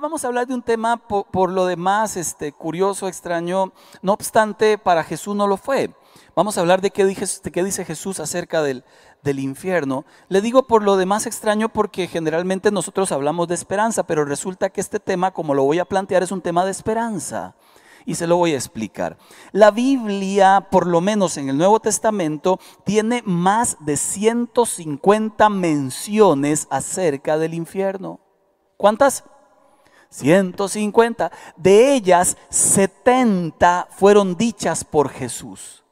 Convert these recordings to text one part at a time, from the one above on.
vamos a hablar de un tema por, lo demás este, curioso, extraño. No obstante, para Jesús no lo fue. Vamos a hablar de qué, de qué dice Jesús acerca del, del infierno. Le digo por lo demás extraño porque generalmente nosotros hablamos de esperanza, pero resulta que este tema, como lo voy a plantear, es un tema de esperanza. Y se lo voy a explicar. La Biblia, por lo menos en el Nuevo Testamento, tiene más de 150 menciones acerca del infierno. ¿Cuántas? 150. De ellas, 70 fueron dichas por Jesús.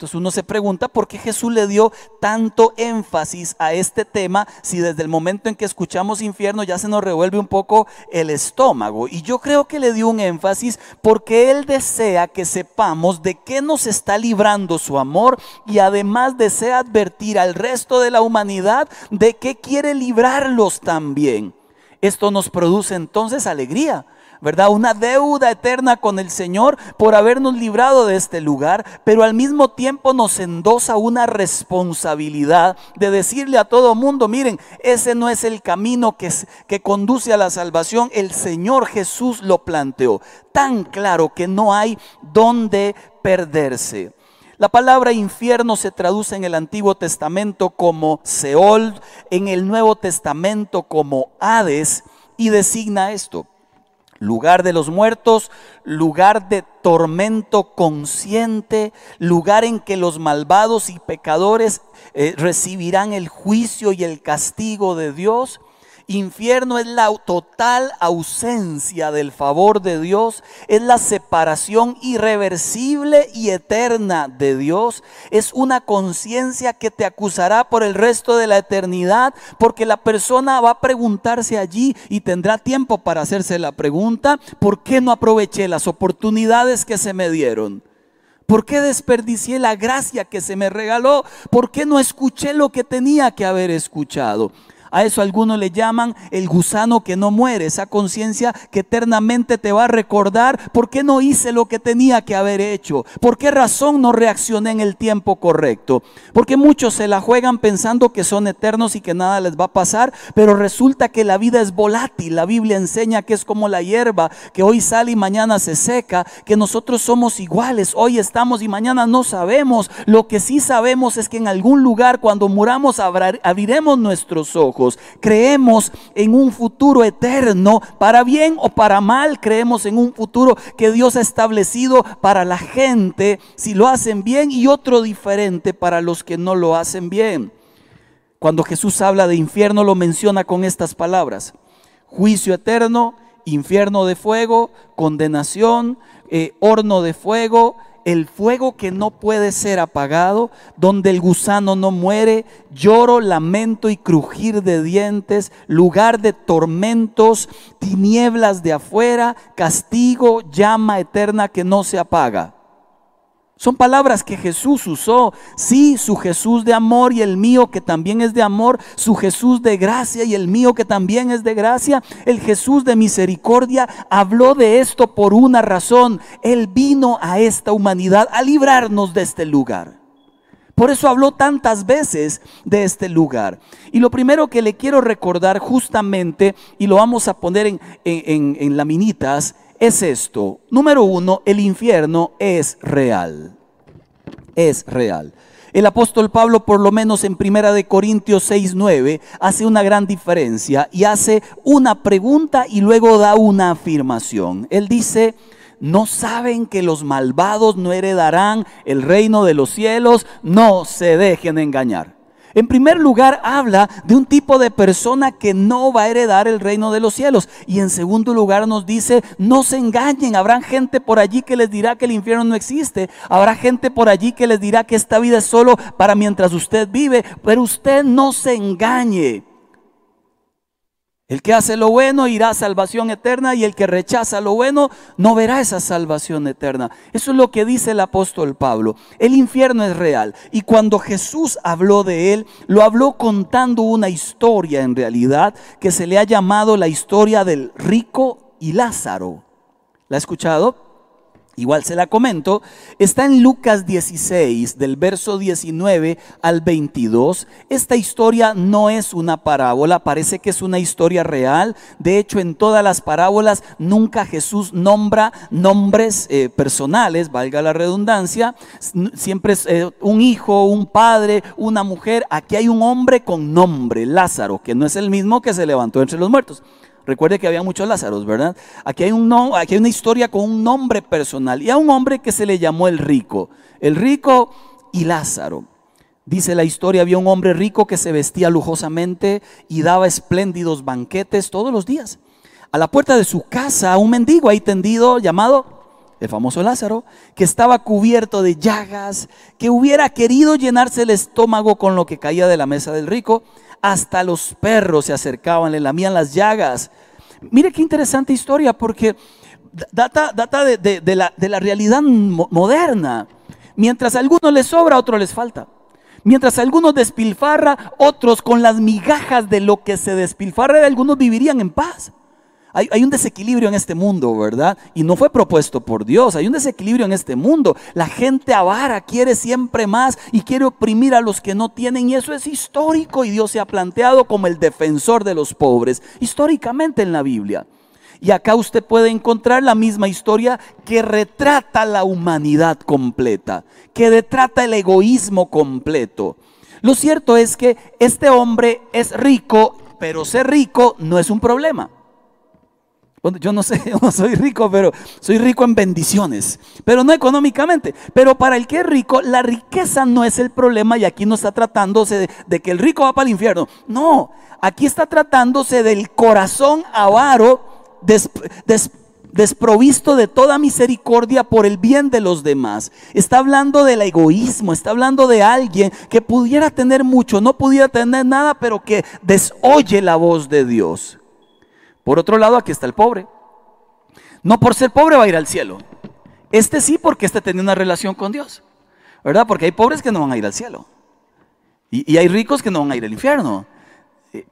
Entonces uno se pregunta por qué Jesús le dio tanto énfasis a este tema si desde el momento en que escuchamos infierno ya se nos revuelve un poco el estómago. Y yo creo que le dio un énfasis porque Él desea que sepamos de qué nos está librando su amor y además desea advertir al resto de la humanidad de qué quiere librarlos también. Esto nos produce entonces alegría ¿verdad? Una deuda eterna con el Señor por habernos librado de este lugar, pero al mismo tiempo nos endosa una responsabilidad de decirle a todo mundo, miren, ese no es el camino que, que conduce a la salvación, el Señor Jesús lo planteó, tan claro que no hay donde perderse. La palabra infierno se traduce en el Antiguo Testamento como Seol, en el Nuevo Testamento como Hades, y designa esto lugar de los muertos, lugar de tormento consciente, lugar en que los malvados y pecadores eh, recibirán el juicio y el castigo de Dios. Infierno es la total ausencia del favor de Dios, es la separación irreversible y eterna de Dios, es una conciencia que te acusará por el resto de la eternidad, porque la persona va a preguntarse allí y tendrá tiempo para hacerse la pregunta, ¿por qué no aproveché las oportunidades que se me dieron? ¿Por qué desperdicié la gracia que se me regaló? ¿Por qué no escuché lo que tenía que haber escuchado? A eso algunos le llaman el gusano que no muere, esa conciencia que eternamente te va a recordar por qué no hice lo que tenía que haber hecho, por qué razón no reaccioné en el tiempo correcto. Porque muchos se la juegan pensando que son eternos y que nada les va a pasar, pero resulta que la vida es volátil. La Biblia enseña que es como la hierba, que hoy sale y mañana se seca, que nosotros somos iguales, hoy estamos y mañana no sabemos. Lo que sí sabemos es que en algún lugar cuando muramos abriremos nuestros ojos Creemos en un futuro eterno, para bien o para mal, creemos en un futuro que Dios ha establecido para la gente si lo hacen bien y otro diferente para los que no lo hacen bien. Cuando Jesús habla de infierno lo menciona con estas palabras. Juicio eterno, infierno de fuego, condenación, eh, horno de fuego, el fuego que no puede ser apagado, donde el gusano no muere, lloro, lamento y crujir de dientes, lugar de tormentos, tinieblas de afuera, castigo, llama eterna que no se apaga. Son palabras que Jesús usó. Sí, su Jesús de amor y el mío que también es de amor. Su Jesús de gracia y el mío que también es de gracia. El Jesús de misericordia habló de esto por una razón. Él vino a esta humanidad a librarnos de este lugar. Por eso habló tantas veces de este lugar. Y lo primero que le quiero recordar justamente, y lo vamos a poner en, en, en laminitas, es esto. Número uno, el infierno es real. Es real. El apóstol Pablo, por lo menos en Primera de Corintios 6, 9, hace una gran diferencia y hace una pregunta y luego da una afirmación. Él dice, ¿no saben que los malvados no heredarán el reino de los cielos? No se dejen engañar. En primer lugar, habla de un tipo de persona que no va a heredar el reino de los cielos. Y en segundo lugar nos dice, no se engañen. Habrá gente por allí que les dirá que el infierno no existe. Habrá gente por allí que les dirá que esta vida es solo para mientras usted vive. Pero usted no se engañe. El que hace lo bueno irá a salvación eterna y el que rechaza lo bueno no verá esa salvación eterna. Eso es lo que dice el apóstol Pablo. El infierno es real y cuando Jesús habló de él, lo habló contando una historia en realidad que se le ha llamado la historia del rico y Lázaro. ¿La ha escuchado? Igual se la comento, está en Lucas 16, del verso 19 al 22. Esta historia no es una parábola, parece que es una historia real. De hecho, en todas las parábolas nunca Jesús nombra nombres eh, personales, valga la redundancia. Siempre es eh, un hijo, un padre, una mujer. Aquí hay un hombre con nombre, Lázaro, que no es el mismo que se levantó entre los muertos. Recuerde que había muchos Lázaros, ¿verdad? Aquí hay, una historia con un nombre personal y a un hombre que se le llamó el rico. El rico y Lázaro. Dice la historia, había un hombre rico que se vestía lujosamente y daba espléndidos banquetes todos los días. A la puerta de su casa, un mendigo ahí tendido llamado el famoso Lázaro, que estaba cubierto de llagas, que hubiera querido llenarse el estómago con lo que caía de la mesa del rico, hasta los perros se acercaban, le lamían las llagas. Mire qué interesante historia, porque data, data de, la, de la realidad moderna. Mientras a algunos les sobra, a otros les falta. Mientras algunos despilfarra, otros con las migajas de lo que se despilfarra de algunos vivirían en paz. Hay, un desequilibrio en este mundo, ¿verdad? Y no fue propuesto por Dios. Hay un desequilibrio en este mundo. La gente avara, quiere siempre más y quiere oprimir a los que no tienen. Y eso es histórico. Y Dios se ha planteado como el defensor de los pobres, históricamente en la Biblia. Y acá usted puede encontrar la misma historia que retrata la humanidad completa, que retrata el egoísmo completo. Lo cierto es que este hombre es rico, pero ser rico no es un problema. Yo no sé, no soy rico, pero soy rico en bendiciones, pero no económicamente. Pero para el que es rico, la riqueza no es el problema y aquí no está tratándose de, que el rico va para el infierno. No, aquí está tratándose del corazón avaro desprovisto de toda misericordia por el bien de los demás. Está hablando del egoísmo, está hablando de alguien que pudiera tener mucho, no pudiera tener nada, pero que desoye la voz de Dios. Por otro lado, aquí está el pobre. No por ser pobre va a ir al cielo. Este sí, porque este tenía una relación con Dios. ¿Verdad? Porque hay pobres que no van a ir al cielo. Y, hay ricos que no van a ir al infierno.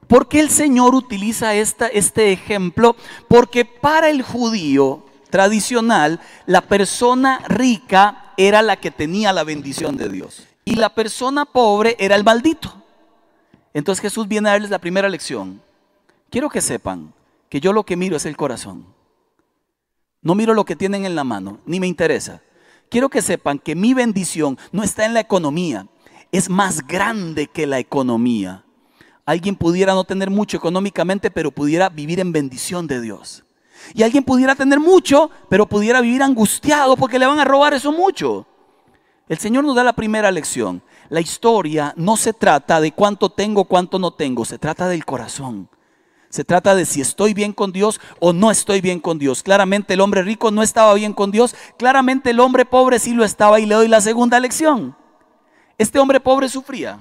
¿Por qué el Señor utiliza esta, este ejemplo? Porque para el judío tradicional, la persona rica era la que tenía la bendición de Dios. Y la persona pobre era el maldito. Entonces Jesús viene a darles la primera lección. Quiero que sepan que yo lo que miro es el corazón. No miro lo que tienen en la mano, ni me interesa. Quiero que sepan que mi bendición no está en la economía, es más grande que la economía. Alguien pudiera no tener mucho económicamente, pero pudiera vivir en bendición de Dios. Y alguien pudiera tener mucho, pero pudiera vivir angustiado porque le van a robar eso mucho. El Señor nos da la primera lección. La historia no se trata de cuánto tengo, cuánto no tengo, se trata del corazón. Se trata de si estoy bien con Dios o no estoy bien con Dios. Claramente el hombre rico no estaba bien con Dios. Claramente el hombre pobre sí lo estaba. Y le doy la segunda lección. Este hombre pobre sufría.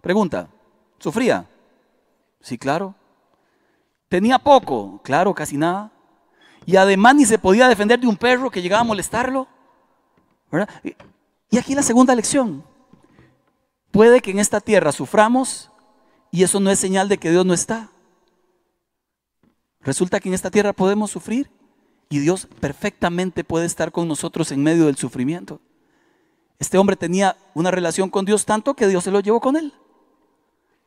Pregunta, ¿sufría? Sí, claro. ¿Tenía poco? Claro, casi nada. Y además ni se podía defender de un perro que llegaba a molestarlo. Y aquí la segunda lección. Puede que en esta tierra suframos y eso no es señal de que Dios no está. Resulta que en esta tierra podemos sufrir y Dios perfectamente puede estar con nosotros en medio del sufrimiento. Este hombre tenía una relación con Dios tanto que Dios se lo llevó con él.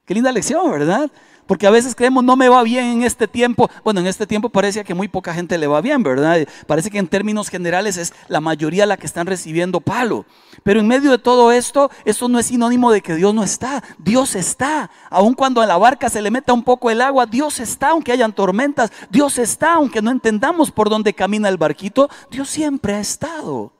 Qué linda lección, ¿verdad? Porque a veces creemos no me va bien en este tiempo. Bueno, en este tiempo parece que muy poca gente le va bien, ¿verdad? Parece que en términos generales es la mayoría la que están recibiendo palo. Pero en medio de todo esto, eso no es sinónimo de que Dios no está. Dios está. Aun cuando a la barca se le meta un poco el agua, Dios está, aunque hayan tormentas. Dios está, aunque no entendamos por dónde camina el barquito. Dios siempre ha estado.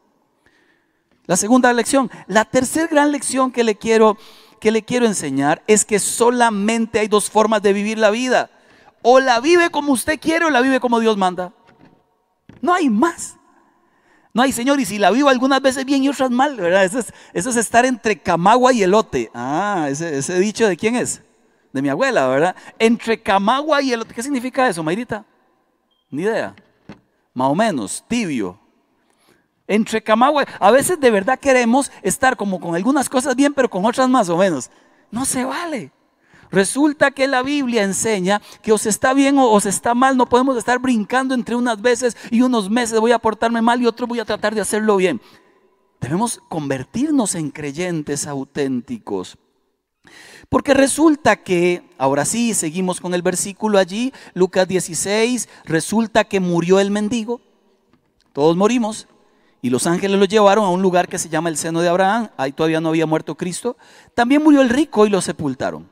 La segunda lección. La tercera gran lección que le quiero que le quiero enseñar es que solamente hay dos formas de vivir la vida. O la vive como usted quiere o la vive como Dios manda. No hay más. No hay, Señor, y si la vivo algunas veces bien y otras mal, ¿verdad? Eso es, estar entre camagua y elote. Ah, ese, dicho de quién es? De mi abuela, ¿verdad? Entre camagua y elote. ¿Qué significa eso, Mayrita? Ni idea. Más o menos, tibio, entre Camagüey. A veces de verdad queremos estar como con algunas cosas bien, pero con otras más o menos. No se vale. Resulta que la Biblia enseña que os está bien o os está mal, no podemos estar brincando entre unas veces y unos meses voy a portarme mal y otro voy a tratar de hacerlo bien. Debemos convertirnos en creyentes auténticos. Porque resulta que, ahora sí, seguimos con el versículo allí, Lucas 16, resulta que murió el mendigo, todos morimos, y los ángeles lo llevaron a un lugar que se llama el seno de Abraham, ahí todavía no había muerto Cristo, también murió el rico y lo sepultaron.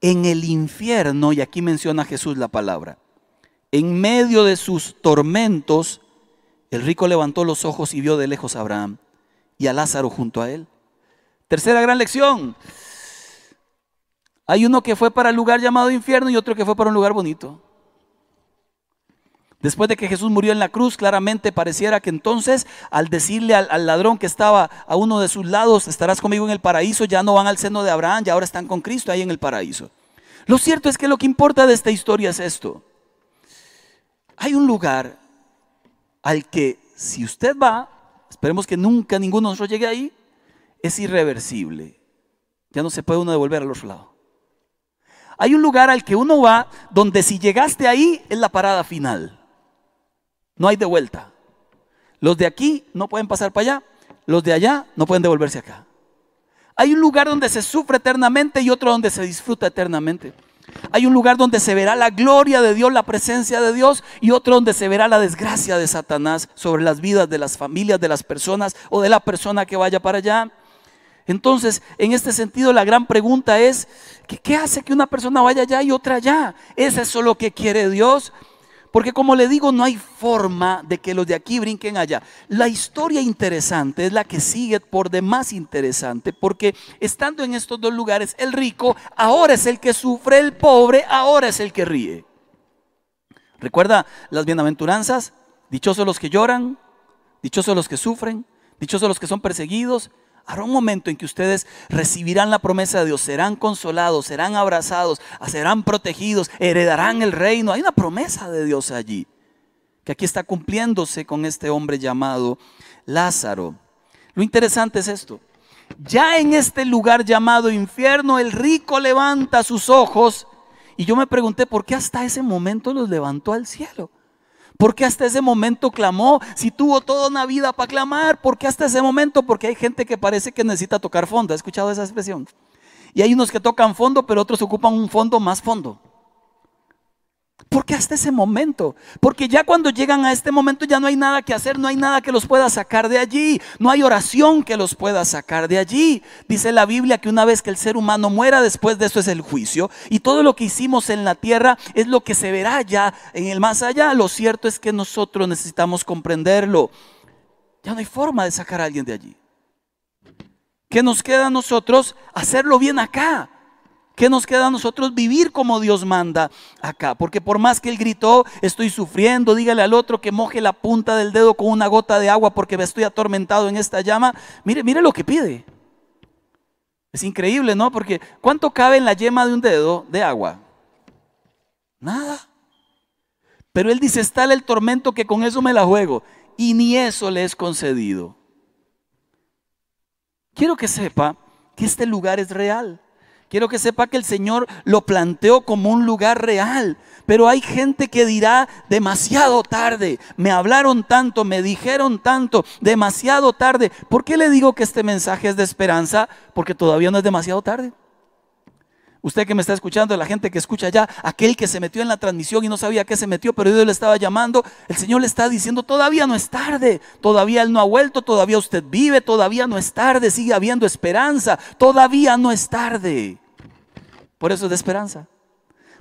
En el infierno, y aquí menciona Jesús la palabra, en medio de sus tormentos, el rico levantó los ojos y vio de lejos a Abraham y a Lázaro junto a él. Tercera gran lección, hay uno que fue para el lugar llamado infierno y otro que fue para un lugar bonito. Después de que Jesús murió en la cruz, claramente pareciera que entonces al decirle al, ladrón que estaba a uno de sus lados, estarás conmigo en el paraíso, ya no van al seno de Abraham, ya ahora están con Cristo ahí en el paraíso. Lo cierto es que lo que importa de esta historia es esto. Hay un lugar al que si usted va, esperemos que nunca ninguno de nosotros llegue ahí, es irreversible. Ya no se puede uno devolver al otro lado. Hay un lugar al que uno va donde si llegaste ahí es la parada final. No hay de vuelta. Los de aquí no pueden pasar para allá, los de allá no pueden devolverse acá. Hay un lugar donde se sufre eternamente y otro donde se disfruta eternamente. Hay un lugar donde se verá la gloria de Dios, la presencia de Dios, y otro donde se verá la desgracia de Satanás sobre las vidas de las familias, de las personas o de la persona que vaya para allá. Entonces, en este sentido, la gran pregunta es, ¿qué, hace que una persona vaya allá y otra allá? ¿Es eso lo que quiere Dios? Porque como le digo, no hay forma de que los de aquí brinquen allá. La historia interesante es la que sigue por demás interesante, porque estando en estos dos lugares, el rico ahora es el que sufre, el pobre ahora es el que ríe. ¿Recuerda las bienaventuranzas? Dichosos los que lloran, dichosos los que sufren, dichosos los que son perseguidos, Habrá un momento en que ustedes recibirán la promesa de Dios, serán consolados, serán abrazados, serán protegidos, heredarán el reino. Hay una promesa de Dios allí, que aquí está cumpliéndose con este hombre llamado Lázaro. Lo interesante es esto. Ya en este lugar llamado infierno, el rico levanta sus ojos y yo me pregunté, ¿por qué hasta ese momento los levantó al cielo? ¿Por qué hasta ese momento clamó? Si tuvo toda una vida para clamar, ¿por qué hasta ese momento? Porque hay gente que parece que necesita tocar fondo. ¿Ha escuchado esa expresión? Y hay unos que tocan fondo, pero otros ocupan un fondo más fondo. Porque hasta ese momento, porque ya cuando llegan a este momento ya no hay nada que hacer, no hay nada que los pueda sacar de allí, no hay oración que los pueda sacar de allí. Dice la Biblia que una vez que el ser humano muera, después de eso es el juicio, y todo lo que hicimos en la tierra es lo que se verá ya en el más allá. Lo cierto es que nosotros necesitamos comprenderlo. Ya no hay forma de sacar a alguien de allí. ¿Qué nos queda a nosotros? Hacerlo bien acá. ¿Qué nos queda a nosotros? Vivir como Dios manda acá. Porque por más que Él gritó, estoy sufriendo, dígale al otro que moje la punta del dedo con una gota de agua porque me estoy atormentado en esta llama. Mire, mire lo que pide. Es increíble, ¿no? Porque ¿cuánto cabe en la yema de un dedo de agua? Nada. Pero Él dice, está el tormento que con eso me la juego. Y ni eso le es concedido. Quiero que sepa que este lugar es real. Quiero que sepa que el Señor lo planteó como un lugar real. Pero hay gente que dirá demasiado tarde. Me hablaron tanto, me dijeron tanto, demasiado tarde. ¿Por qué le digo que este mensaje es de esperanza? Porque todavía no es demasiado tarde. Usted que me está escuchando, la gente que escucha ya, aquel que se metió en la transmisión y no sabía qué se metió, pero Dios le estaba llamando, el Señor le está diciendo, todavía no es tarde, todavía Él no ha vuelto, todavía usted vive, todavía no es tarde, sigue habiendo esperanza, todavía no es tarde. Por eso es de esperanza.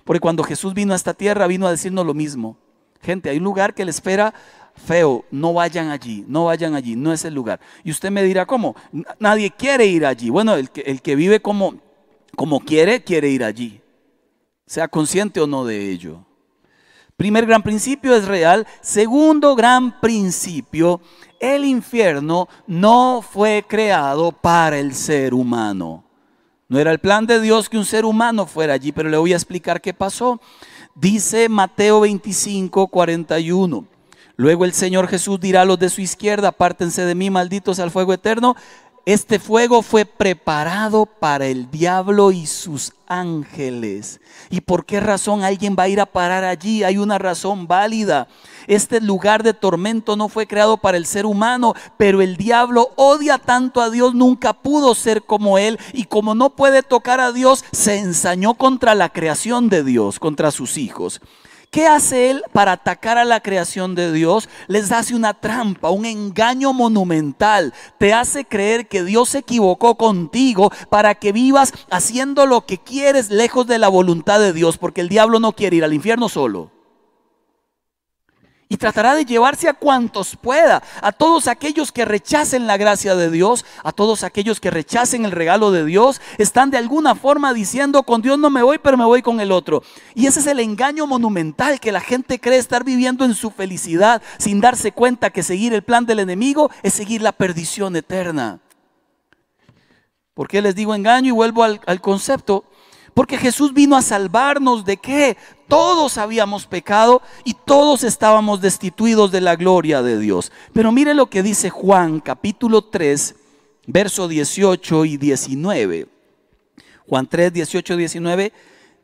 Porque cuando Jesús vino a esta tierra, vino a decirnos lo mismo. Gente, hay un lugar que le espera feo, no vayan allí, no vayan allí, no es el lugar. Y usted me dirá, ¿cómo? Nadie quiere ir allí. Bueno, el que, el que vive como como quiere, quiere ir allí, sea consciente o no de ello. Primer gran principio es real. Segundo gran principio, el infierno no fue creado para el ser humano. No era el plan de Dios que un ser humano fuera allí, pero le voy a explicar qué pasó. Dice Mateo 25, 41. Luego el Señor Jesús dirá a los de su izquierda, apártense de mí, malditos al fuego eterno, este fuego fue preparado para el diablo y sus ángeles. ¿Y por qué razón alguien va a ir a parar allí? Hay una razón válida. Este lugar de tormento no fue creado para el ser humano, pero el diablo odia tanto a Dios, nunca pudo ser como él y como no puede tocar a Dios, se ensañó contra la creación de Dios, contra sus hijos. ¿Qué hace él para atacar a la creación de Dios? Les hace una trampa, un engaño monumental. Te hace creer que Dios se equivocó contigo para que vivas haciendo lo que quieres lejos de la voluntad de Dios, porque el diablo no quiere ir al infierno solo y tratará de llevarse a cuantos pueda, a todos aquellos que rechacen la gracia de Dios, a todos aquellos que rechacen el regalo de Dios, están de alguna forma diciendo, con Dios no me voy, pero me voy con el otro. Y ese es el engaño monumental que la gente cree estar viviendo en su felicidad sin darse cuenta que seguir el plan del enemigo es seguir la perdición eterna. ¿Por qué les digo engaño? Y vuelvo al, al concepto. Porque Jesús vino a salvarnos de qué? Todos habíamos pecado y todos estábamos destituidos de la gloria de Dios. Pero mire lo que dice Juan capítulo 3, verso 18 y 19. Juan 3, 18 y 19.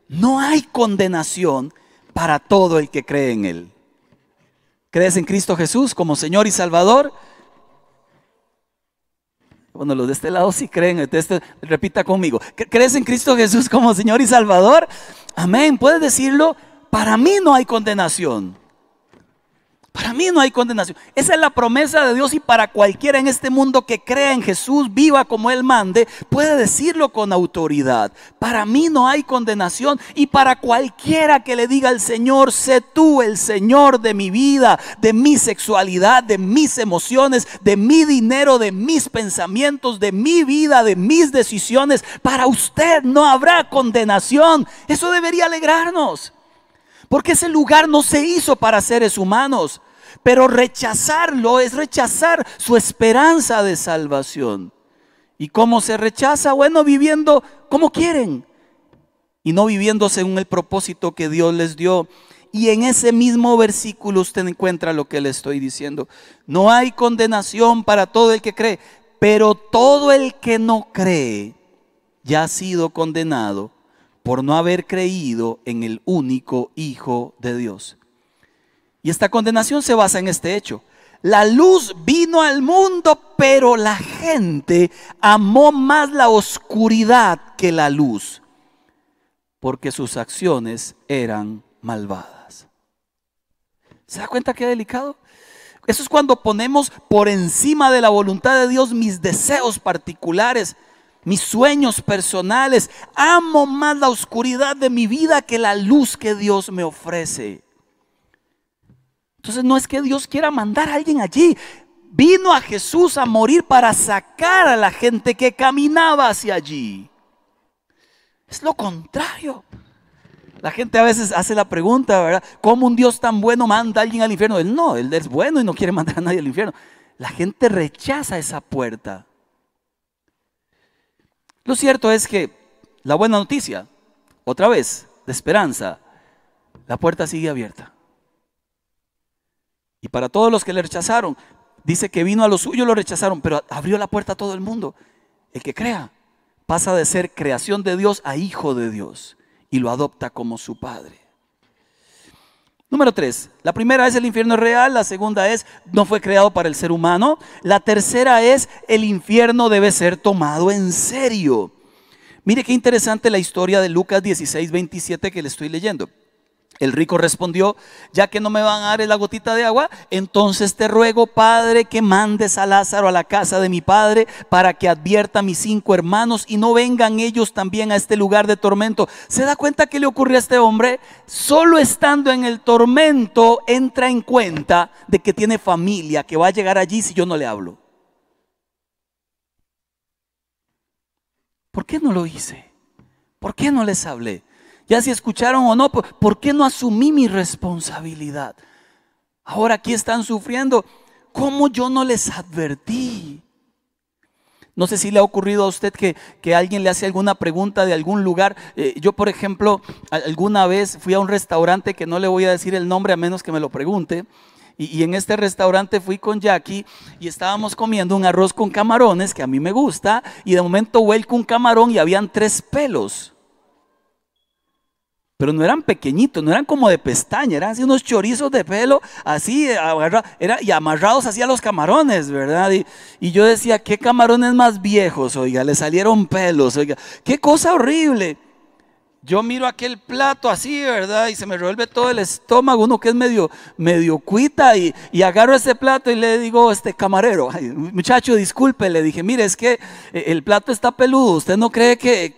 No hay condenación para todo el que cree en Él. ¿Crees en Cristo Jesús como Señor y Salvador? Bueno, los de este lado sí creen. Este, repita conmigo. ¿Crees en Cristo Jesús como Señor y Salvador? Amén. ¿Puedes decirlo? Para mí no hay condenación. Para mí no hay condenación. Esa es la promesa de Dios y para cualquiera en este mundo que crea en Jesús, viva como Él mande, puede decirlo con autoridad. Para mí no hay condenación y para cualquiera que le diga al Señor, sé tú el Señor de mi vida, de mi sexualidad, de mis emociones, de mi dinero, de mis pensamientos, de mi vida, de mis decisiones, para usted no habrá condenación. Eso debería alegrarnos. Porque ese lugar no se hizo para seres humanos. Pero rechazarlo es rechazar su esperanza de salvación. ¿Y cómo se rechaza? Bueno, viviendo como quieren y no viviendo según el propósito que Dios les dio. Y en ese mismo versículo usted encuentra lo que le estoy diciendo. No hay condenación para todo el que cree, pero todo el que no cree ya ha sido condenado por no haber creído en el único Hijo de Dios. Y esta condenación se basa en este hecho. La luz vino al mundo, pero la gente amó más la oscuridad que la luz, porque sus acciones eran malvadas. ¿Se da cuenta qué delicado? Eso es cuando ponemos por encima de la voluntad de Dios mis deseos particulares, mis sueños personales. Amo más la oscuridad de mi vida que la luz que Dios me ofrece. Entonces no es que Dios quiera mandar a alguien allí. Vino a Jesús a morir para sacar a la gente que caminaba hacia allí. Es lo contrario. La gente a veces hace la pregunta, ¿verdad? ¿Cómo un Dios tan bueno manda a alguien al infierno? Él no, él es bueno y no quiere mandar a nadie al infierno. La gente rechaza esa puerta. Lo cierto es que la buena noticia, otra vez, de esperanza, la puerta sigue abierta. Y para todos los que le rechazaron, dice que vino a los suyos, lo rechazaron, pero abrió la puerta a todo el mundo. El que crea pasa de ser creación de Dios a hijo de Dios y lo adopta como su padre. Número tres, la primera es el infierno real, la segunda es no fue creado para el ser humano, la tercera es el infierno debe ser tomado en serio. Mire qué interesante la historia de Lucas 16, 27 que le estoy leyendo. El rico respondió, ya que no me van a dar la gotita de agua, entonces te ruego, Padre, que mandes a Lázaro a la casa de mi Padre para que advierta a mis cinco hermanos y no vengan ellos también a este lugar de tormento. ¿Se da cuenta qué le ocurrió a este hombre? Solo estando en el tormento entra en cuenta de que tiene familia, que va a llegar allí si yo no le hablo. ¿Por qué no lo hice? ¿Por qué no les hablé? Ya si escucharon o no, ¿por qué no asumí mi responsabilidad? Ahora aquí están sufriendo. ¿Cómo yo no les advertí? No sé si le ha ocurrido a usted que, que alguien le hace alguna pregunta de algún lugar. Eh, yo, por ejemplo, alguna vez fui a un restaurante que no le voy a decir el nombre a menos que me lo pregunte. Y, en este restaurante fui con Jackie y estábamos comiendo un arroz con camarones que a mí me gusta y de momento vuelco un camarón y habían tres pelos. Pero no eran pequeñitos, no eran como de pestaña, eran así unos chorizos de pelo, así, era, y amarrados así a los camarones, ¿verdad? Y, yo decía, ¿qué camarones más viejos? Oiga, le salieron pelos, oiga, qué cosa horrible yo miro aquel plato así, ¿verdad? Y se me revuelve todo el estómago, uno que es medio, medio cuita, y, agarro ese plato y le digo, este camarero, muchacho, disculpe, le dije, mire, es que eh, el plato está peludo, ¿usted no cree que,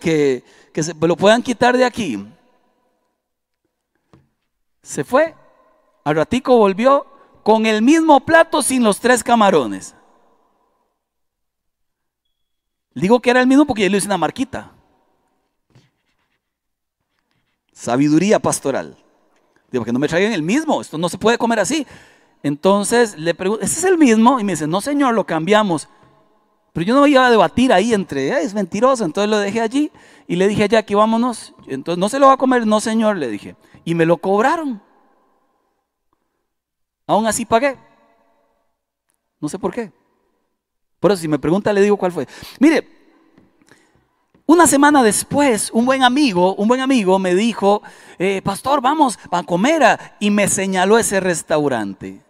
que se lo puedan quitar de aquí? Se fue, al ratico volvió con el mismo plato sin los tres camarones. Digo que era el mismo porque yo le hice una marquita. Sabiduría pastoral. Digo, que no me traigan el mismo, esto no se puede comer así. Entonces le pregunto, ¿ese es el mismo? Y me dice, no señor, lo cambiamos. Pero yo no iba a debatir ahí entre, es mentiroso, entonces lo dejé allí y le dije, ya aquí vámonos. Entonces, ¿no se lo va a comer? No señor, le dije. Y me lo cobraron. Aún así pagué. No sé por qué. Por eso si me pregunta le digo cuál fue. Mire, una semana después, un buen amigo, un buen amigo me dijo, eh, pastor, vamos a comer y me señaló ese restaurante.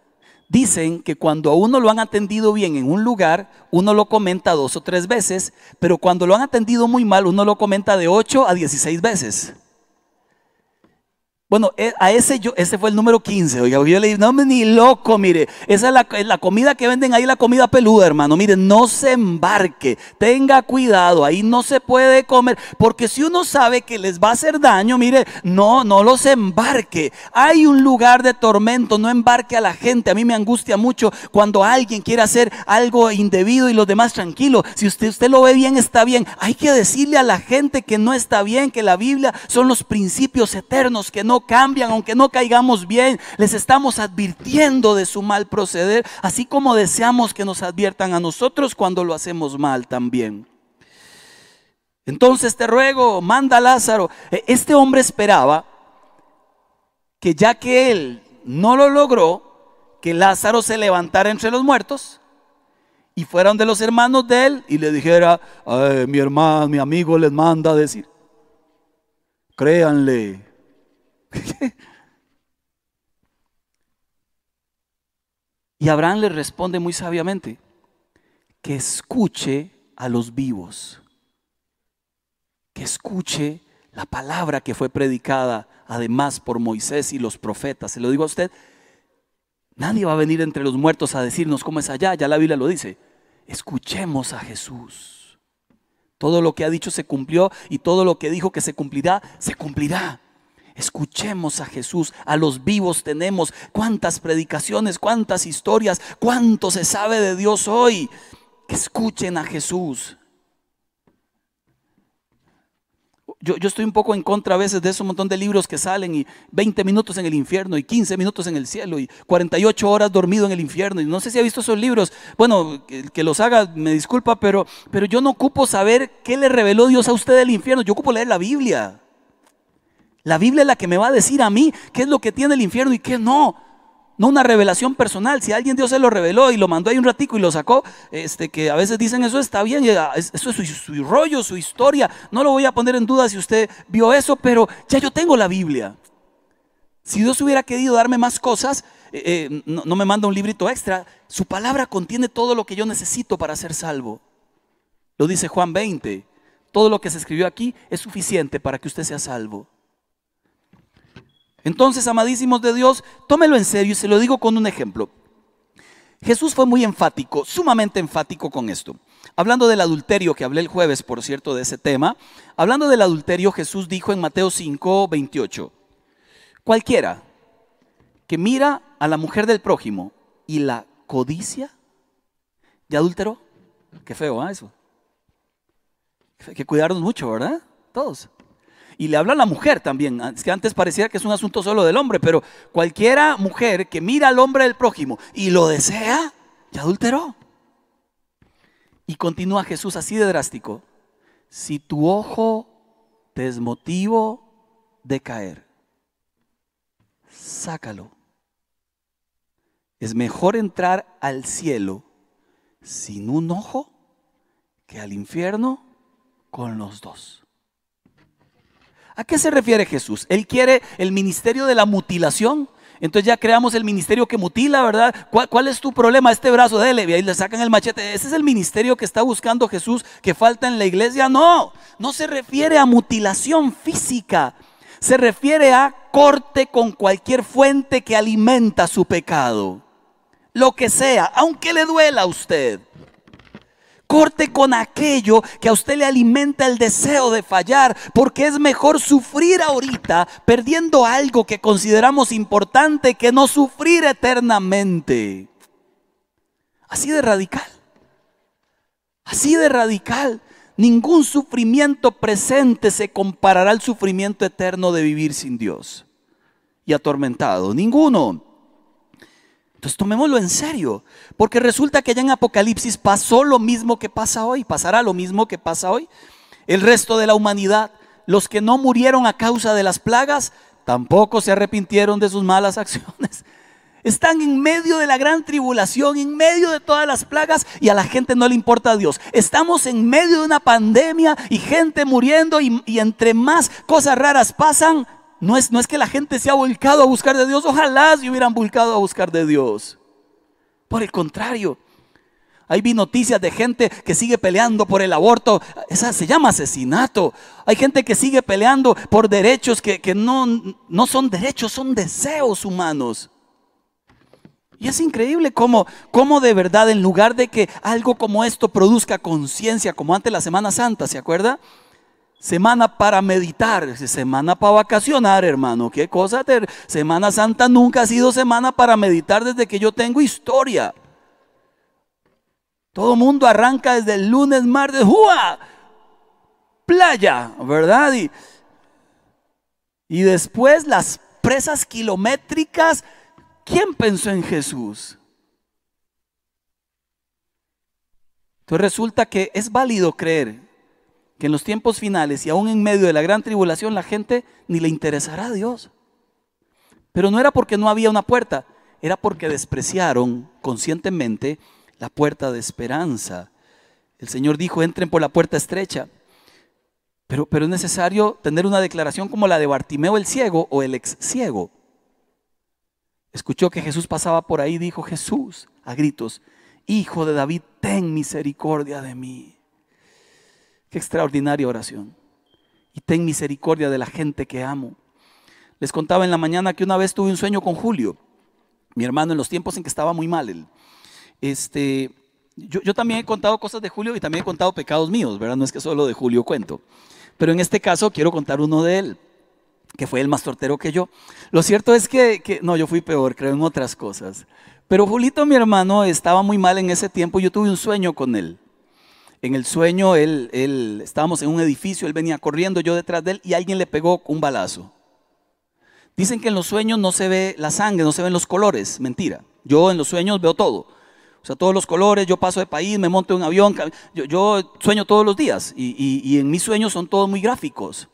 Dicen que cuando a uno lo han atendido bien en un lugar, uno lo comenta dos o tres veces, pero cuando lo han atendido muy mal, uno lo comenta de ocho a dieciséis veces. Bueno, e, a ese yo, ese fue el número 15. Oiga, yo le dije, no, ni loco, mire, esa es la, comida que venden ahí, la comida peluda, hermano. Mire, no se embarque, tenga cuidado, ahí no se puede comer, porque si uno sabe que les va a hacer daño, mire, no, no los embarque. Hay un lugar de tormento, no embarque a la gente. A mí me angustia mucho cuando alguien quiere hacer algo indebido y los demás tranquilos. Si usted, usted lo ve bien, está bien. Hay que decirle a la gente que no está bien, que la Biblia son los principios eternos, que no cambian, aunque no caigamos bien, les estamos advirtiendo de su mal proceder, así como deseamos que nos adviertan a nosotros cuando lo hacemos mal también. Entonces te ruego, manda a Lázaro. E, este hombre esperaba que ya que él no lo logró, que Lázaro se levantara entre los muertos y fuera de los hermanos de él y le dijera, mi hermano, mi amigo les manda a decir, créanle, y Abraham le responde muy sabiamente, que escuche a los vivos, que escuche la palabra que fue predicada además por Moisés y los profetas. Se lo digo a usted, nadie va a venir entre los muertos a decirnos cómo es allá, ya la Biblia lo dice. Escuchemos a Jesús. Todo lo que ha dicho se cumplió y todo lo que dijo que se cumplirá, se cumplirá. Escuchemos a Jesús, a los vivos tenemos cuántas predicaciones, cuántas historias, cuánto se sabe de Dios hoy. escuchen a Jesús. Yo, yo, estoy un poco en contra a veces de ese montón de libros que salen y 20 minutos en el infierno y 15 minutos en el cielo y 48 horas dormido en el infierno. Y no sé si ha visto esos libros. Bueno, que, que los haga, me disculpa, pero, pero yo no ocupo saber qué le reveló Dios a usted del infierno. Yo ocupo leer la Biblia. La Biblia es la que me va a decir a mí qué es lo que tiene el infierno y qué no. No una revelación personal. Si alguien Dios se lo reveló y lo mandó ahí un ratico y lo sacó, este, que a veces dicen eso está bien, eso es su, rollo, su historia. No lo voy a poner en duda si usted vio eso, pero ya yo tengo la Biblia. Si Dios hubiera querido darme más cosas, eh, eh, no, no, me manda un librito extra. Su palabra contiene todo lo que yo necesito para ser salvo. Lo dice Juan 20. Todo lo que se escribió aquí es suficiente para que usted sea salvo. Entonces, amadísimos de Dios, tómelo en serio y se lo digo con un ejemplo. Jesús fue muy enfático, sumamente enfático con esto. Hablando del adulterio, que hablé el jueves, por cierto, de ese tema, hablando del adulterio, Jesús dijo en Mateo 5, 28, cualquiera que mira a la mujer del prójimo y la codicia, ¿ya adulteró? Qué feo, ¿eh? Eso. Hay que cuidarnos mucho, ¿verdad? Todos. Y le habla a la mujer también. Es que antes parecía que es un asunto solo del hombre, pero cualquiera mujer que mira al hombre del prójimo y lo desea, ya adulteró. Y continúa Jesús así de drástico. Si tu ojo te es motivo de caer, sácalo. Es mejor entrar al cielo sin un ojo que al infierno con los dos. ¿A qué se refiere Jesús? Él quiere el ministerio de la mutilación. Entonces ya creamos el ministerio que mutila, ¿verdad? ¿Cuál, es tu problema? Este brazo, dele, y ahí le sacan el machete. Ese es el ministerio que está buscando Jesús que falta en la iglesia. No, no se refiere a mutilación física. Se refiere a corte con cualquier fuente que alimenta su pecado. Lo que sea, aunque le duela a usted. Corte con aquello que a usted le alimenta el deseo de fallar, porque es mejor sufrir ahorita perdiendo algo que consideramos importante que no sufrir eternamente. Así de radical. Así de radical. Ningún sufrimiento presente se comparará al sufrimiento eterno de vivir sin Dios y atormentado. Ninguno. Entonces tomémoslo en serio, porque resulta que ya en Apocalipsis pasó lo mismo que pasa hoy, pasará lo mismo que pasa hoy. El resto de la humanidad, los que no murieron a causa de las plagas, tampoco se arrepintieron de sus malas acciones. Están en medio de la gran tribulación, en medio de todas las plagas y a la gente no le importa a Dios. Estamos en medio de una pandemia y gente muriendo y, entre más cosas raras pasan, no es, no es que la gente se ha volcado a buscar de Dios, ojalá se hubieran volcado a buscar de Dios. Por el contrario, hay vi noticias de gente que sigue peleando por el aborto. Esa se llama asesinato. Hay gente que sigue peleando por derechos que, no, no son derechos, son deseos humanos. Y es increíble cómo, cómo, de verdad, en lugar de que algo como esto produzca conciencia, como antes la Semana Santa, ¿se acuerda? Semana para meditar, semana para vacacionar, hermano. ¿Qué cosa? Semana Santa nunca ha sido semana para meditar desde que yo tengo historia. Todo mundo arranca desde el lunes, martes, ¡Jua! Playa, ¿verdad? Y, y después las presas kilométricas. ¿Quién pensó en Jesús? Entonces resulta que es válido creer que en los tiempos finales y aún en medio de la gran tribulación la gente ni le interesará a Dios. Pero no era porque no había una puerta, era porque despreciaron conscientemente la puerta de esperanza. El Señor dijo, entren por la puerta estrecha. Pero, pero es necesario tener una declaración como la de Bartimeo el ciego o el ex ciego. Escuchó que Jesús pasaba por ahí, dijo Jesús a gritos, Hijo de David, ten misericordia de mí. Qué extraordinaria oración. Y ten misericordia de la gente que amo. Les contaba en la mañana que una vez tuve un sueño con Julio, mi hermano, en los tiempos en que estaba muy mal. Él. Este, yo, también he contado cosas de Julio y también he contado pecados míos, ¿verdad? No es que solo de Julio cuento. Pero en este caso quiero contar uno de él, que fue el más tortero que yo. Lo cierto es que, que no, yo fui peor, creo en otras cosas. Pero Julito, mi hermano, estaba muy mal en ese tiempo. Yo tuve un sueño con él. En el sueño, él, él, estábamos en un edificio, él venía corriendo, yo detrás de él, y alguien le pegó un balazo. Dicen que en los sueños no se ve la sangre, no se ven los colores. Mentira. Yo en los sueños veo todo. O sea, todos los colores, yo paso de país, me monto en un avión, yo, sueño todos los días y, y en mis sueños son todos muy gráficos.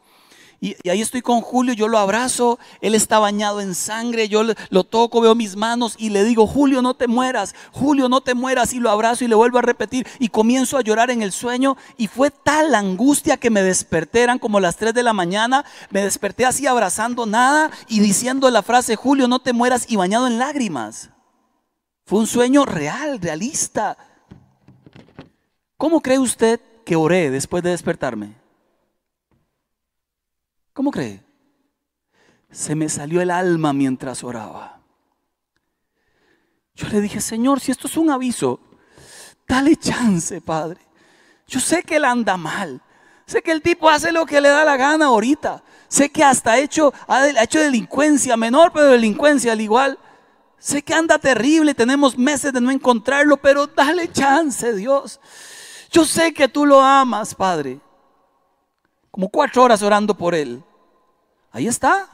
Y, ahí estoy con Julio, yo lo abrazo, él está bañado en sangre, yo lo toco, veo mis manos y le digo, Julio, no te mueras, Julio, no te mueras, y lo abrazo y le vuelvo a repetir y comienzo a llorar en el sueño y fue tal la angustia que me desperté, eran como las 3 de la mañana, me desperté así abrazando nada y diciendo la frase, Julio, no te mueras y bañado en lágrimas. Fue un sueño real, realista. ¿Cómo cree usted que oré después de despertarme? ¿Cómo cree? Se me salió el alma mientras oraba. Yo le dije, Señor, si esto es un aviso, dale chance, Padre. Yo sé que él anda mal. Sé que el tipo hace lo que le da la gana ahorita. Sé que hasta ha hecho, ha hecho delincuencia menor, pero delincuencia al igual. Sé que anda terrible, tenemos meses de no encontrarlo, pero dale chance, Dios. Yo sé que tú lo amas, Padre como cuatro horas orando por él. Ahí está.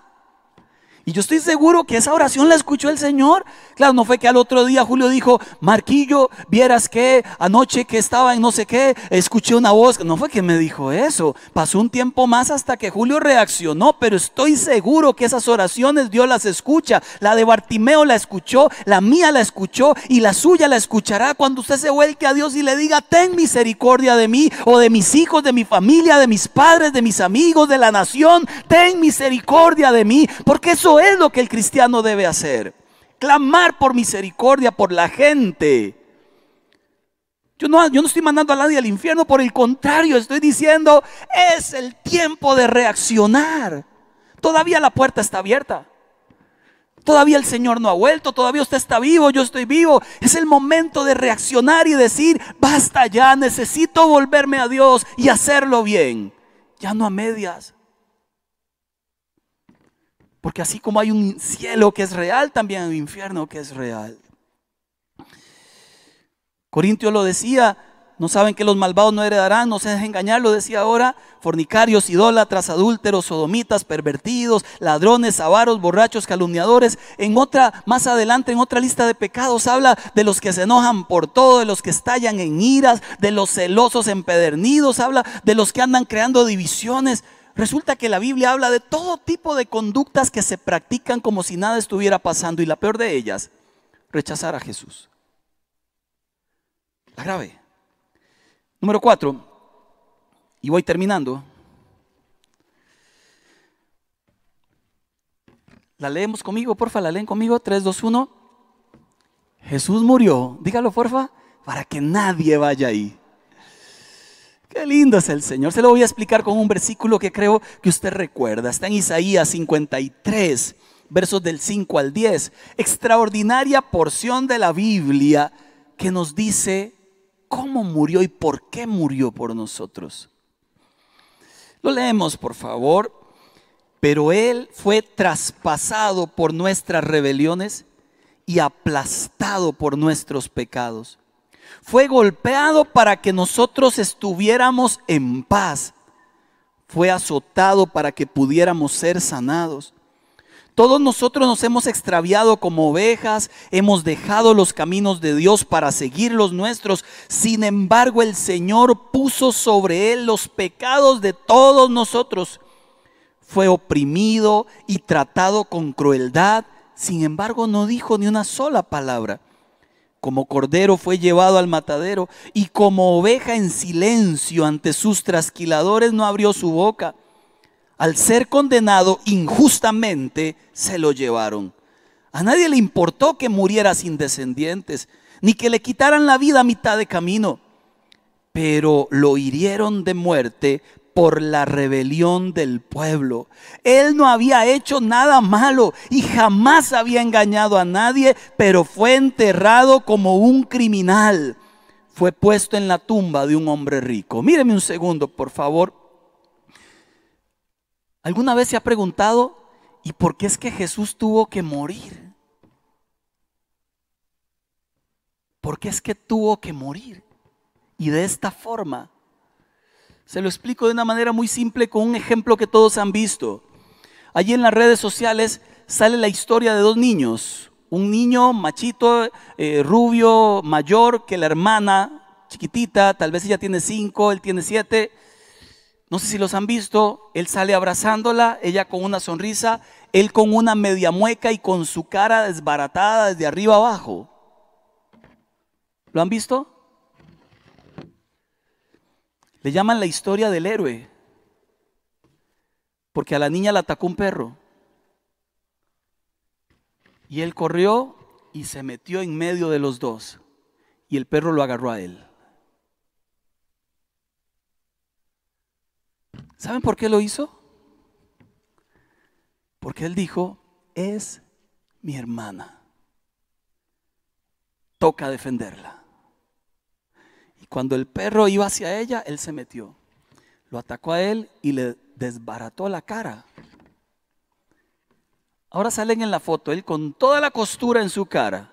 Y yo estoy seguro que esa oración la escuchó el Señor. Claro, no fue que al otro día Julio dijo, Marquillo, vieras que anoche que estaba en no sé qué, escuché una voz. No fue que me dijo eso. Pasó un tiempo más hasta que Julio reaccionó, pero estoy seguro que esas oraciones Dios las escucha. La de Bartimeo la escuchó, la mía la escuchó y la suya la escuchará cuando usted se vuelque a Dios y le diga, ten misericordia de mí o de mis hijos, de mi familia, de mis padres, de mis amigos, de la nación. Ten misericordia de mí, porque eso es lo que el cristiano debe hacer. Clamar por misericordia por la gente. Yo no, yo no estoy mandando a nadie al infierno, por el contrario, estoy diciendo, es el tiempo de reaccionar. Todavía la puerta está abierta. Todavía el Señor no ha vuelto, todavía usted está vivo, yo estoy vivo. Es el momento de reaccionar y decir, basta ya, necesito volverme a Dios y hacerlo bien. Ya no a medias. Porque así como hay un cielo que es real, también hay un infierno que es real. Corintio lo decía, no saben que los malvados no heredarán, no se dejen engañar, lo decía ahora, fornicarios, idólatras, adúlteros, sodomitas, pervertidos, ladrones, avaros, borrachos, calumniadores. En otra, más adelante, en otra lista de pecados, habla de los que se enojan por todo, de los que estallan en iras, de los celosos empedernidos, habla de los que andan creando divisiones. Resulta que la Biblia habla de todo tipo de conductas que se practican como si nada estuviera pasando y la peor de ellas, rechazar a Jesús. La grave. Número cuatro, y voy terminando. La leemos conmigo, porfa, la leen conmigo. 3, 2, 1. Jesús murió, dígalo porfa, para que nadie vaya ahí. Qué lindo es el Señor. Se lo voy a explicar con un versículo que creo que usted recuerda. Está en Isaías 53, versos del 5 al 10. Extraordinaria porción de la Biblia que nos dice cómo murió y por qué murió por nosotros. Lo leemos, por favor. Pero Él fue traspasado por nuestras rebeliones y aplastado por nuestros pecados fue golpeado para que nosotros estuviéramos en paz. Fue azotado para que pudiéramos ser sanados. Todos nosotros nos hemos extraviado como ovejas, hemos dejado los caminos de Dios para seguir los nuestros. Sin embargo, el Señor puso sobre él los pecados de todos nosotros. Fue oprimido y tratado con crueldad. Sin embargo, no dijo ni una sola palabra. Como cordero fue llevado al matadero y como oveja en silencio ante sus trasquiladores no abrió su boca. Al ser condenado injustamente se lo llevaron. A nadie le importó que muriera sin descendientes, ni que le quitaran la vida a mitad de camino, pero lo hirieron de muerte por la rebelión del pueblo. Él no había hecho nada malo y jamás había engañado a nadie, pero fue enterrado como un criminal. Fue puesto en la tumba de un hombre rico. Míreme un segundo, por favor. ¿Alguna vez se ha preguntado, ¿y por qué es que Jesús tuvo que morir? ¿Por qué es que tuvo que morir? Y de esta forma se lo explico de una manera muy simple con un ejemplo que todos han visto. Allí en las redes sociales sale la historia de dos niños. Un niño machito, eh, rubio, mayor que la hermana, chiquitita, tal vez ella tiene cinco, él tiene siete. No sé si los han visto. Él sale abrazándola, ella con una sonrisa, él con una media mueca y con su cara desbaratada desde arriba abajo. ¿Lo han visto? Le llaman la historia del héroe, porque a la niña la atacó un perro. Y él corrió y se metió en medio de los dos, y el perro lo agarró a él. ¿Saben por qué lo hizo? Porque él dijo, es mi hermana. Toca defenderla. Cuando el perro iba hacia ella, él se metió. Lo atacó a él y le desbarató la cara. Ahora salen en la foto, él con toda la costura en su cara,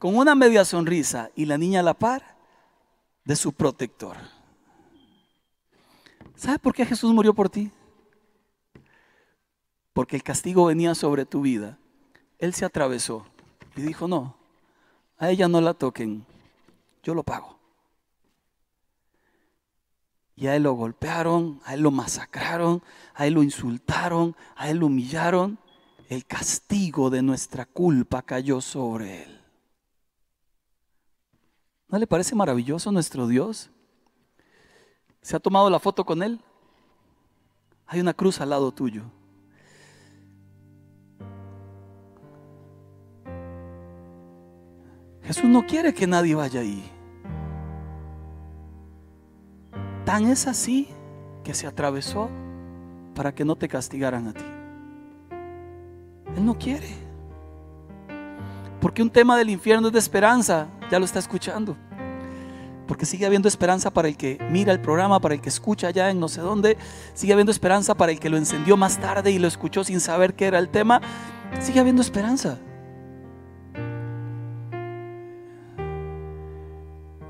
con una media sonrisa y la niña a la par de su protector. ¿Sabe por qué Jesús murió por ti? porque el castigo venía sobre tu vida, Él se atravesó y dijo, no, a ella no la toquen, yo lo pago. Y a Él lo golpearon, a Él lo masacraron, a Él lo insultaron, a Él lo humillaron. El castigo de nuestra culpa cayó sobre Él. ¿No le parece maravilloso nuestro Dios? ¿Se ha tomado la foto con Él? Hay una cruz al lado tuyo. Jesús no quiere que nadie vaya ahí. Tan es así que se atravesó para que no te castigaran a ti. Él no quiere. Porque un tema del infierno es de esperanza, ya lo está escuchando. Porque sigue habiendo esperanza para el que mira el programa, para el que escucha allá en no sé dónde. Sigue habiendo esperanza para el que lo encendió más tarde y lo escuchó sin saber qué era el tema. Sigue habiendo esperanza.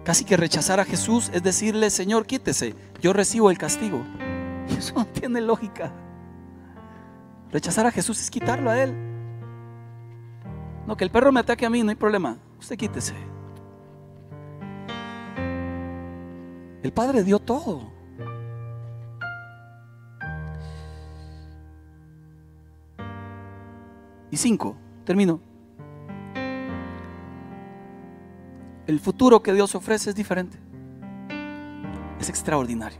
Casi que rechazar a Jesús es decirle, Señor, quítese, yo recibo el castigo. eso no tiene lógica. Rechazar a Jesús es quitarlo a Él. No, que el perro me ataque a mí, no hay problema. Usted quítese. El Padre dio todo. Y cinco, termino. El futuro que Dios ofrece es diferente. Es extraordinario.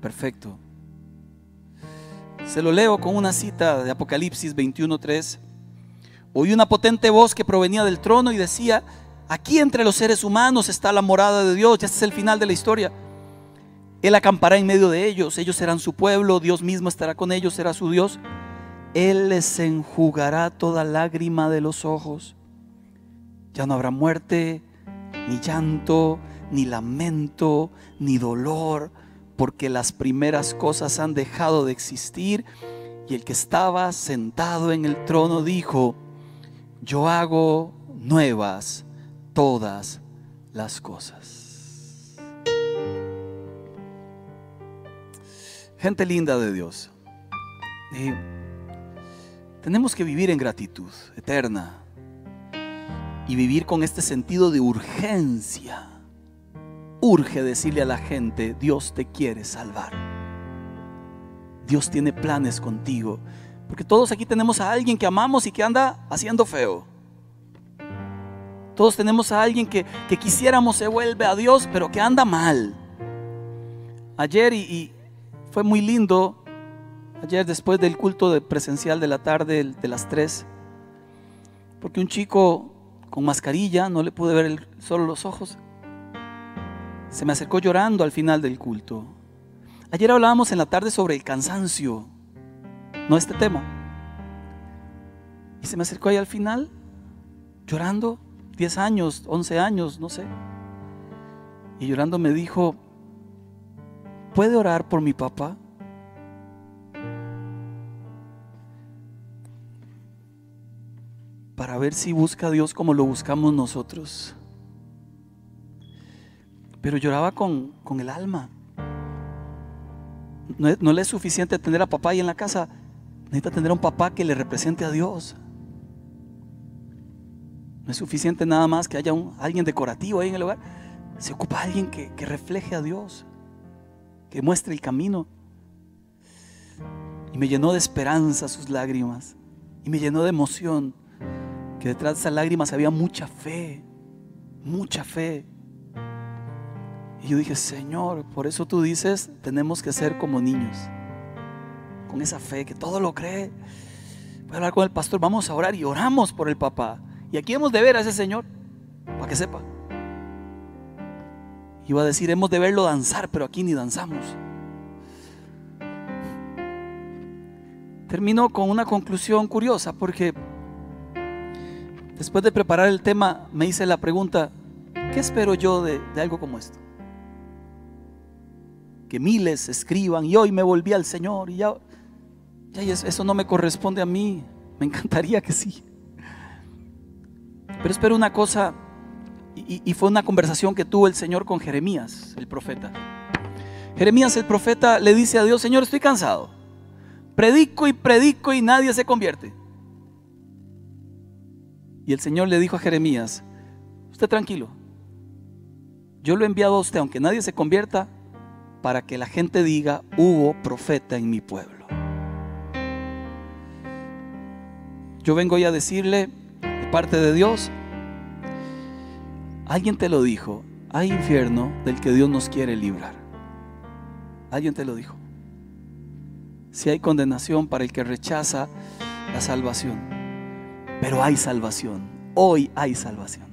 Perfecto. Se lo leo con una cita de Apocalipsis 21.3. Oí una potente voz que provenía del trono y decía, aquí entre los seres humanos está la morada de Dios, ya este es el final de la historia. Él acampará en medio de ellos, ellos serán su pueblo, Dios mismo estará con ellos, será su Dios. Él les enjugará toda lágrima de los ojos. Ya no habrá muerte, ni llanto, ni lamento, ni dolor, porque las primeras cosas han dejado de existir. Y el que estaba sentado en el trono dijo, yo hago nuevas todas las cosas. Gente linda de Dios, tenemos que vivir en gratitud eterna y vivir con este sentido de urgencia. Urge decirle a la gente, Dios te quiere salvar. Dios tiene planes contigo. Porque todos aquí tenemos a alguien que amamos y que anda haciendo feo. Todos tenemos a alguien que, quisiéramos se vuelve a Dios, pero que anda mal. Ayer, y, fue muy lindo, ayer después del culto presencial de la tarde, de las 3, porque un chico con mascarilla, no le pude ver solo los ojos. Se me acercó llorando al final del culto. Ayer hablábamos en la tarde sobre el cansancio, no este tema. Y se me acercó ahí al final, llorando, 10 años, 11 años, no sé. Y llorando me dijo, ¿puede orar por mi papá? Para ver si busca a Dios como lo buscamos nosotros. Pero lloraba con, el alma. No, le es suficiente tener a papá ahí en la casa, necesita tener a un papá que le represente a Dios. No es suficiente nada más que haya un, alguien decorativo ahí en el hogar. Se ocupa alguien que, que refleje a Dios, que muestre el camino. Y me llenó de esperanza sus lágrimas. Y me llenó de emoción que detrás de esas lágrimas había mucha fe, mucha fe. Y yo dije, Señor, por eso tú dices, tenemos que ser como niños, con esa fe, que todo lo cree. Voy a hablar con el pastor, vamos a orar y oramos por el papá. Y aquí hemos de ver a ese Señor, para que sepa. Iba a decir, hemos de verlo danzar, pero aquí ni danzamos. Termino con una conclusión curiosa, porque Después de preparar el tema, me hice la pregunta, ¿qué espero yo de, algo como esto? Que miles escriban y hoy me volví al Señor y ya, ya eso no me corresponde a mí. Me encantaría que sí. Pero espero una cosa, y, y fue una conversación que tuvo el Señor con Jeremías, el profeta. Jeremías el profeta le dice a Dios, Señor, estoy cansado. Predico y predico y nadie se convierte. Y el Señor le dijo a Jeremías, usted tranquilo, yo lo he enviado a usted, aunque nadie se convierta, para que la gente diga, hubo profeta en mi pueblo. Yo vengo ya a decirle, de parte de Dios, alguien te lo dijo, hay infierno del que Dios nos quiere librar. Alguien te lo dijo. Si hay condenación para el que rechaza la salvación, pero hay salvación. Hoy hay salvación.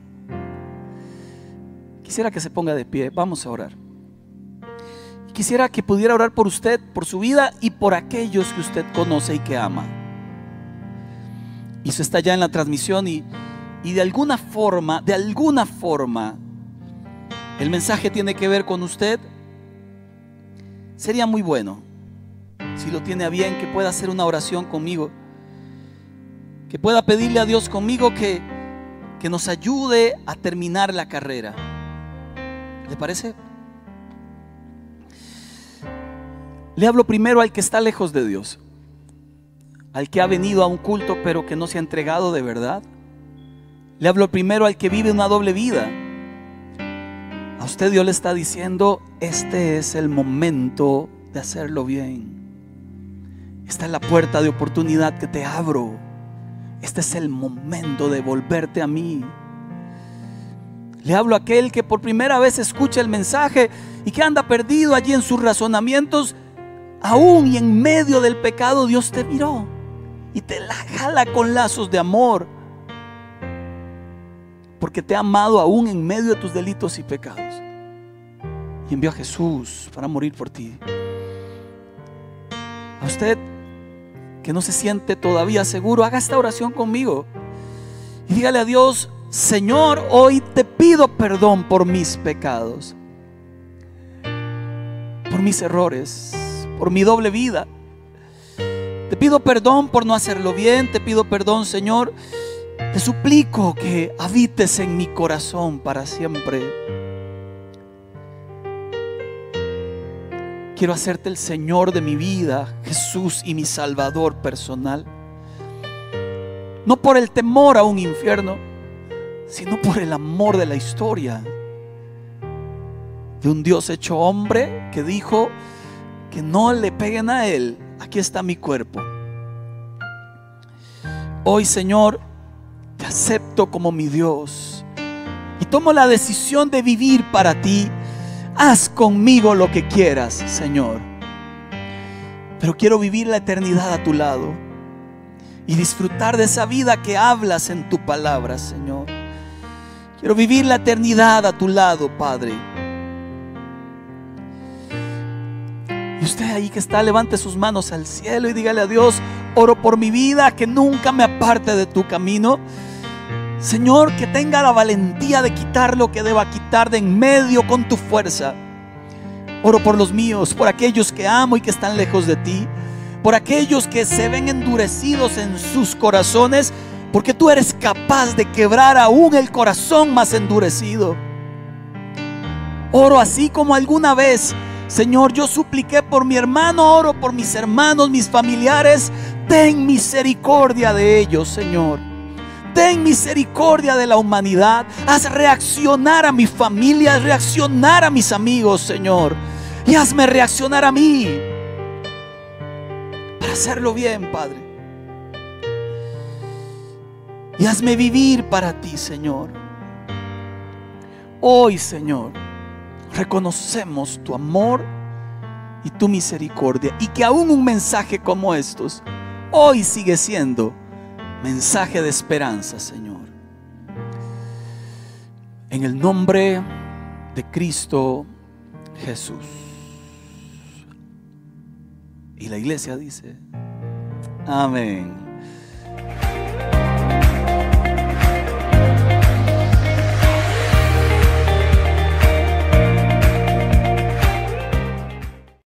Quisiera que se ponga de pie. Vamos a orar. Quisiera que pudiera orar por usted, por su vida y por aquellos que usted conoce y que ama. Y eso está ya en la transmisión y, y de alguna forma, de alguna forma, el mensaje tiene que ver con usted, sería muy bueno, si lo tiene a bien, que pueda hacer una oración conmigo, que pueda pedirle a Dios conmigo que, que nos ayude a terminar la carrera. ¿Le parece? Le hablo primero al que está lejos de Dios, al que ha venido a un culto pero que no se ha entregado de verdad. Le hablo primero al que vive una doble vida a usted Dios le está diciendo, este es el momento de hacerlo bien. Esta es la puerta de oportunidad que te abro. Este es el momento de volverte a mí. Le hablo a aquel que por primera vez escucha el mensaje y que anda perdido allí en sus razonamientos. Aún y en medio del pecado Dios te miró y te la jala con lazos de amor porque te ha amado aún en medio de tus delitos y pecados. Y envió a Jesús para morir por ti. A usted que no se siente todavía seguro, haga esta oración conmigo. Y dígale a Dios, Señor, hoy te pido perdón por mis pecados, por mis errores, por mi doble vida. Te pido perdón por no hacerlo bien, te pido perdón, Señor, te suplico que habites en mi corazón para siempre. Quiero hacerte el Señor de mi vida, Jesús y mi Salvador personal. No por el temor a un infierno, sino por el amor de la historia. De un Dios hecho hombre que dijo que no le peguen a Él. Aquí está mi cuerpo. Hoy, Señor, te acepto como mi Dios y tomo la decisión de vivir para ti. Haz conmigo lo que quieras, Señor. Pero quiero vivir la eternidad a tu lado y disfrutar de esa vida que hablas en tu palabra, Señor. Quiero vivir la eternidad a tu lado, Padre. Y usted ahí que está, levante sus manos al cielo y dígale a Dios, oro por mi vida, que nunca me aparte de tu camino. Señor, que tenga la valentía de quitar lo que deba quitar de en medio con tu fuerza. Oro por los míos, por aquellos que amo y que están lejos de ti, por aquellos que se ven endurecidos en sus corazones, porque tú eres capaz de quebrar aún el corazón más endurecido. Oro así como alguna vez, Señor, yo supliqué por mi hermano, oro por mis hermanos, mis familiares. Ten misericordia de ellos, Señor. Ten misericordia de la humanidad. Haz reaccionar a mi familia, haz reaccionar a mis amigos, Señor. Y hazme reaccionar a mí. Para hacerlo bien, Padre. Y hazme vivir para ti, Señor. Hoy, Señor, reconocemos tu amor y tu misericordia. Y que aún un mensaje como estos hoy sigue siendo mensaje de esperanza, Señor. En el nombre de Cristo Jesús. Y la iglesia dice, amén.